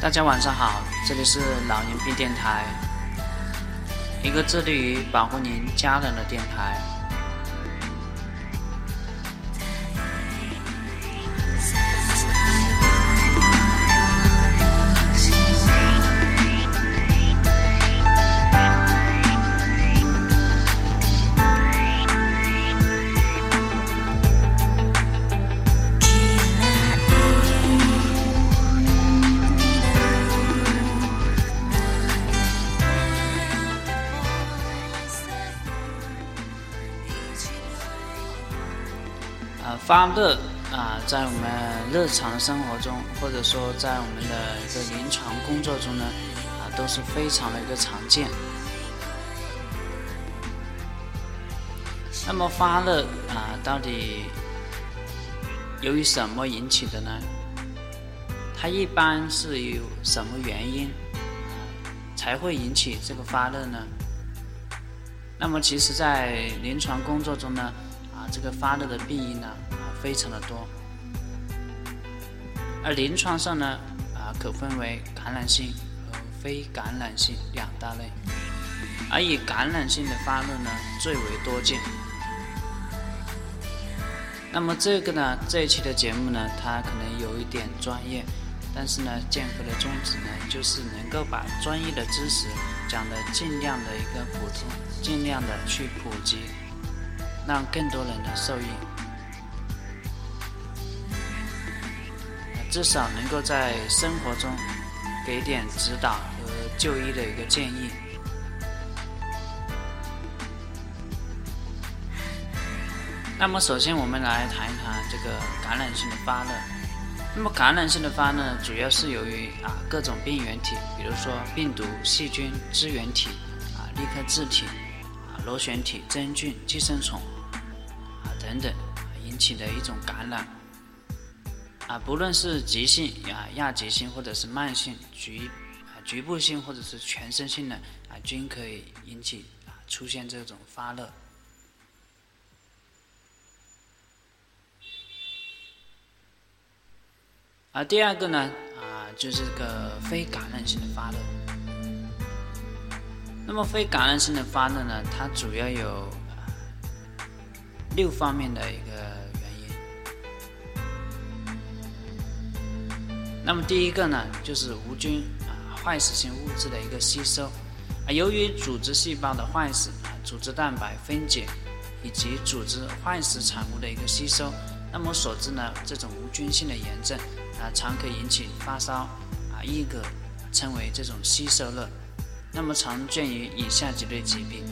大家晚上好，这里是老年病电台，一个致力于保护您家人的电台。发热啊，在我们日常生活中，或者说在我们的一个临床工作中呢，啊，都是非常的一个常见。那么发热啊，到底由于什么引起的呢？它一般是有什么原因才会引起这个发热呢？那么其实，在临床工作中呢，啊，这个发热的病因呢？非常的多，而临床上呢，啊，可分为感染性和非感染性两大类，而以感染性的发热呢最为多见。那么这个呢，这一期的节目呢，它可能有一点专业，但是呢，剑哥的宗旨呢，就是能够把专业的知识讲的尽量的一个普通，尽量的去普及，让更多人的受益。至少能够在生活中给点指导和就医的一个建议。那么，首先我们来谈一谈这个感染性的发热。那么，感染性的发热主要是由于啊各种病原体，比如说病毒、细菌、支原体啊、立克质体啊、螺旋体、真菌、寄生虫啊等等引起的一种感染。啊，不论是急性啊、亚急性，或者是慢性、局啊、局部性，或者是全身性的啊，均可以引起啊出现这种发热。而第二个呢，啊，就是个非感染性的发热。那么非感染性的发热呢，它主要有六方面的一个。那么第一个呢，就是无菌啊坏死性物质的一个吸收啊，由于组织细胞的坏死啊，组织蛋白分解以及组织坏死产物的一个吸收，那么所致呢这种无菌性的炎症啊，常可引起发烧啊、亦可称为这种吸收热。那么常见于以下几类疾病，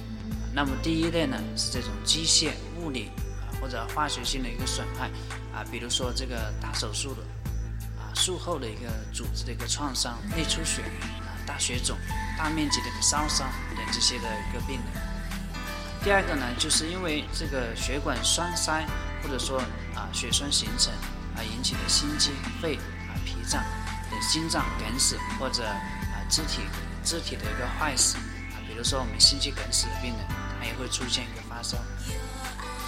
那么第一类呢是这种机械、物理啊或者化学性的一个损害啊，比如说这个大手术的。术后的一个组织的一个创伤、内出血啊、大血肿、大面积的一个烧伤等这些的一个病人。第二个呢，就是因为这个血管栓塞或者说啊血栓形成而引起的心肌、肺啊、脾脏等心脏梗死或者啊肢体肢体的一个坏死啊，比如说我们心肌梗死的病人，他也会出现一个发烧。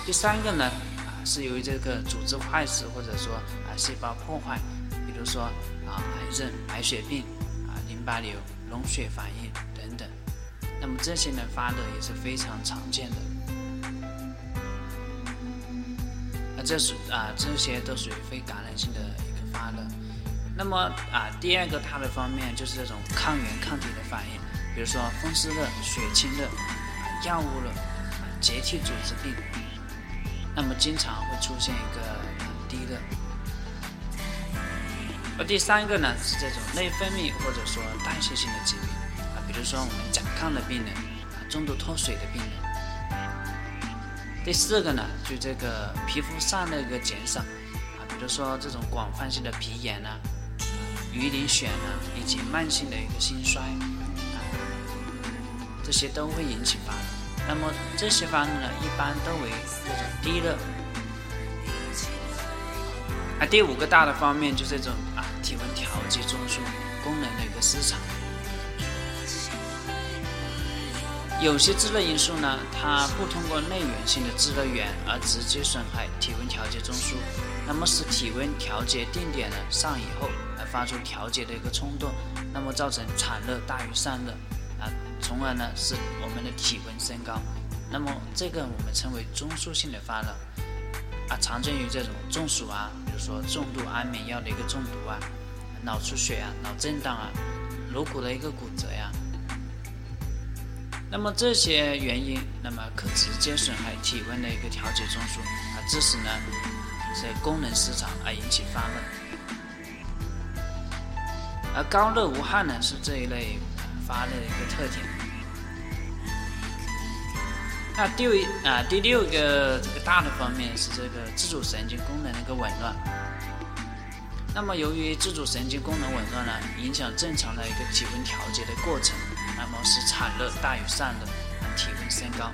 第三个呢啊，是由于这个组织坏死或者说啊细胞破坏。比如说啊，癌症、白血病啊、淋巴瘤、脓血反应等等，那么这些呢发热也是非常常见的。那这属啊，这些都属于非感染性的一个发热。那么啊，第二个它的方面就是这种抗原抗体的反应，比如说风湿热、血清热、药物热、结缔组织病，那么经常会出现一个低热。而第三个呢是这种内分泌或者说代谢性的疾病啊，比如说我们甲亢的病人啊，重度脱水的病人。第四个呢，就这个皮肤散热一个减少啊，比如说这种广泛性的皮炎呐啊、鱼鳞癣啊，以及慢性的一个心衰啊，这些都会引起发热。那么这些发热呢，一般都为这种低热。啊，第五个大的方面就这种，体温调节中枢功能的一个失常。有些制热因素呢，它不通过内源性的制热源而直接损害体温调节中枢，那么使体温调节定点呢上以后而发出调节的一个冲动，那么造成产热大于散热啊，从而呢使我们的体温升高。那么这个我们称为中枢性的发热啊，常见于这种中暑啊，说重度安眠药的一个中毒啊，脑出血啊，脑震荡啊，颅骨的一个骨折呀。那么这些原因，那么可直接损害体温的一个调节中枢啊，致使呢这功能失常而引起发热。而高热无汗呢是这一类发热的一个特点。那第五啊第六个这个大的方面是这个自主神经功能的一个紊乱。那么由于自主神经功能紊乱呢，影响正常的一个体温调节的过程。那么使产热大于散热，体温升高，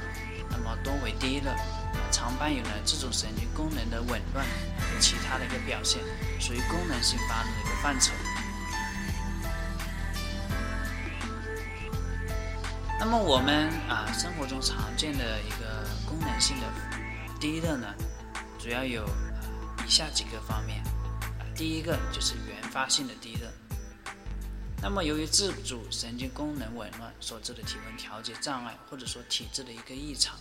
那么多为低热，常伴有呢这种神经功能的紊乱和其他的一个表现，属于功能性发热的一个范畴。那么我们啊生活中常见的一个功能性的低热呢，主要有以下几个方面，第一个就是原发性的低热。那么，由于自主神经功能紊乱所致的体温调节障碍，或者说体质的一个异常，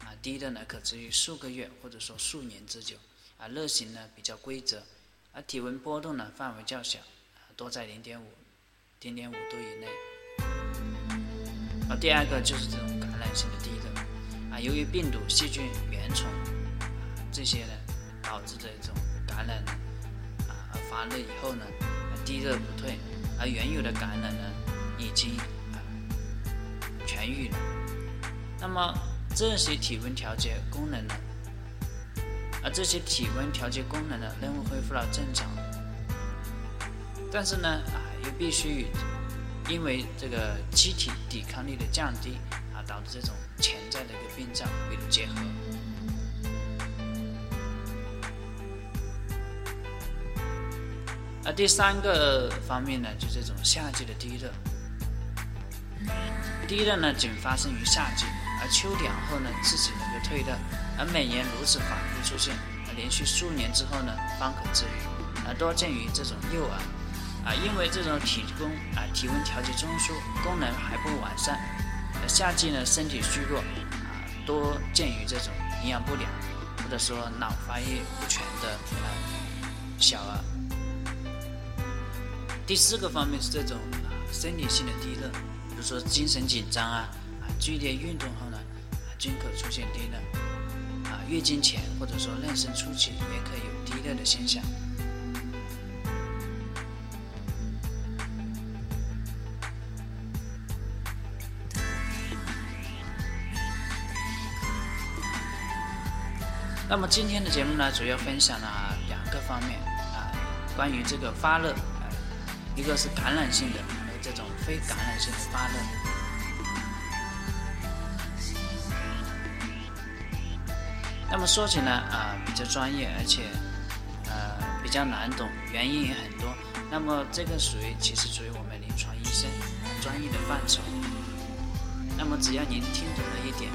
啊，低热呢可持续数个月或者说数年之久，啊，热型呢比较规则，而体温波动呢范围较小，多在零点五、零点五度以内。而第二个就是这种感染性的低热，啊，由于病毒、细菌、原虫这些呢导致这种感染，啊，发热以后呢，低热不退。而原有的感染呢，已经啊痊愈了。那么这些体温调节功能呢？而这些体温调节功能呢，仍恢复了正常。但是呢，啊，又必须因为这个机体抵抗力的降低啊，导致这种潜在的一个病灶，比如结核。而第三个方面呢，就这种夏季的低热。低热呢，仅发生于夏季，而秋凉后呢，自己能够退热，而每年如此反复出现，而连续数年之后呢，方可治愈，而多见于这种幼儿，啊，因为这种体功啊体温调节中枢功能还不完善，夏季呢身体虚弱，啊，多见于这种营养不良或者说脑发育不全的啊小儿。第四个方面是这种啊生理性的低热，比如说精神紧张啊啊剧烈运动后呢均可出现低热啊月经前或者说妊娠初期也可以有低热的现象。那么今天的节目呢，主要分享了两个方面啊，关于这个发热。一个是感染性的，和这种非感染性的发热。那么说起来啊，比较专业，而且呃比较难懂，原因也很多。那么这个属于其实属于我们临床医生专业的范畴。那么只要您听懂了一点，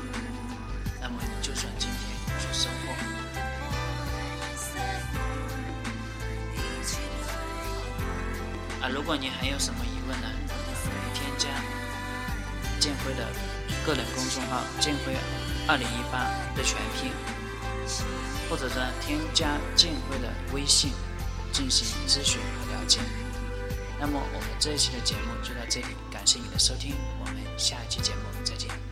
如果您还有什么疑问呢？可以添加建辉的个人公众号“建辉二零一八”的全拼，或者呢添加建辉的微信进行咨询和了解。那么我们这一期的节目就到这里，感谢你的收听，我们下一期节目再见。